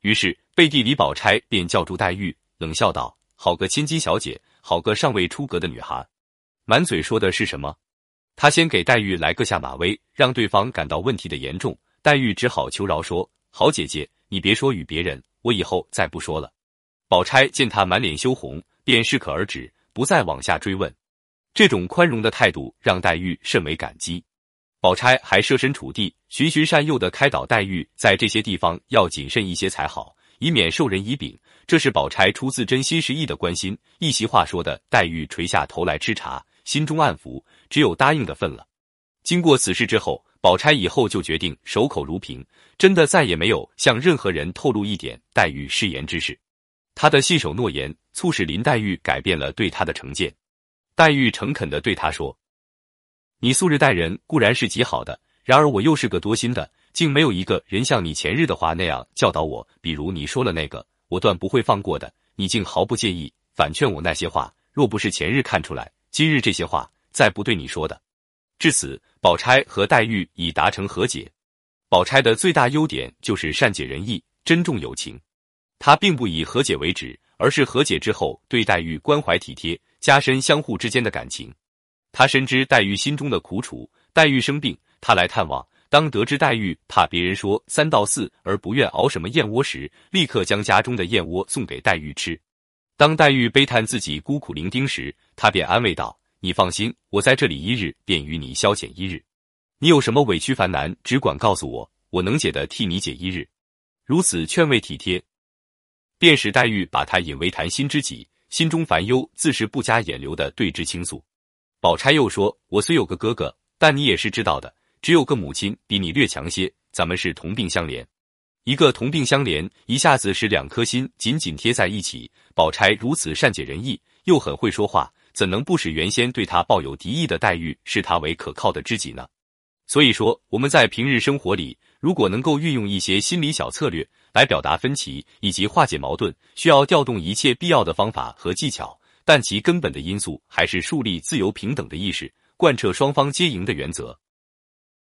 于是背地里，宝钗便叫住黛玉，冷笑道：“好个千金小姐，好个尚未出阁的女孩，满嘴说的是什么？”他先给黛玉来个下马威，让对方感到问题的严重。黛玉只好求饶说：“好姐姐，你别说与别人，我以后再不说了。”宝钗见他满脸羞红，便适可而止，不再往下追问。这种宽容的态度让黛玉甚为感激。宝钗还设身处地、循循善诱的开导黛玉，在这些地方要谨慎一些才好，以免授人以柄。这是宝钗出自真心实意的关心。一席话说的，黛玉垂下头来吃茶，心中暗服，只有答应的份了。经过此事之后，宝钗以后就决定守口如瓶，真的再也没有向任何人透露一点黛玉誓言之事。她的信守诺言，促使林黛玉改变了对她的成见。黛玉诚恳的对她说：“你素日待人固然是极好的，然而我又是个多心的，竟没有一个人像你前日的话那样教导我。比如你说了那个，我断不会放过的，你竟毫不介意反劝我那些话。若不是前日看出来，今日这些话再不对你说的。”至此，宝钗和黛玉已达成和解。宝钗的最大优点就是善解人意、珍重友情。他并不以和解为止，而是和解之后对黛玉关怀体贴，加深相互之间的感情。他深知黛玉心中的苦楚，黛玉生病，他来探望。当得知黛玉怕别人说三道四而不愿熬什么燕窝时，立刻将家中的燕窝送给黛玉吃。当黛玉悲叹自己孤苦伶仃时，他便安慰道：“你放心，我在这里一日，便与你消遣一日。你有什么委屈烦难，只管告诉我，我能解的替你解一日。”如此劝慰体贴。便使黛玉把他引为谈心知己，心中烦忧自是不加掩留的对之倾诉。宝钗又说：“我虽有个哥哥，但你也是知道的，只有个母亲比你略强些，咱们是同病相怜。一个同病相怜，一下子使两颗心紧紧贴在一起。宝钗如此善解人意，又很会说话，怎能不使原先对他抱有敌意的黛玉视他为可靠的知己呢？所以说，我们在平日生活里，如果能够运用一些心理小策略。”来表达分歧以及化解矛盾，需要调动一切必要的方法和技巧，但其根本的因素还是树立自由平等的意识，贯彻双方皆赢的原则。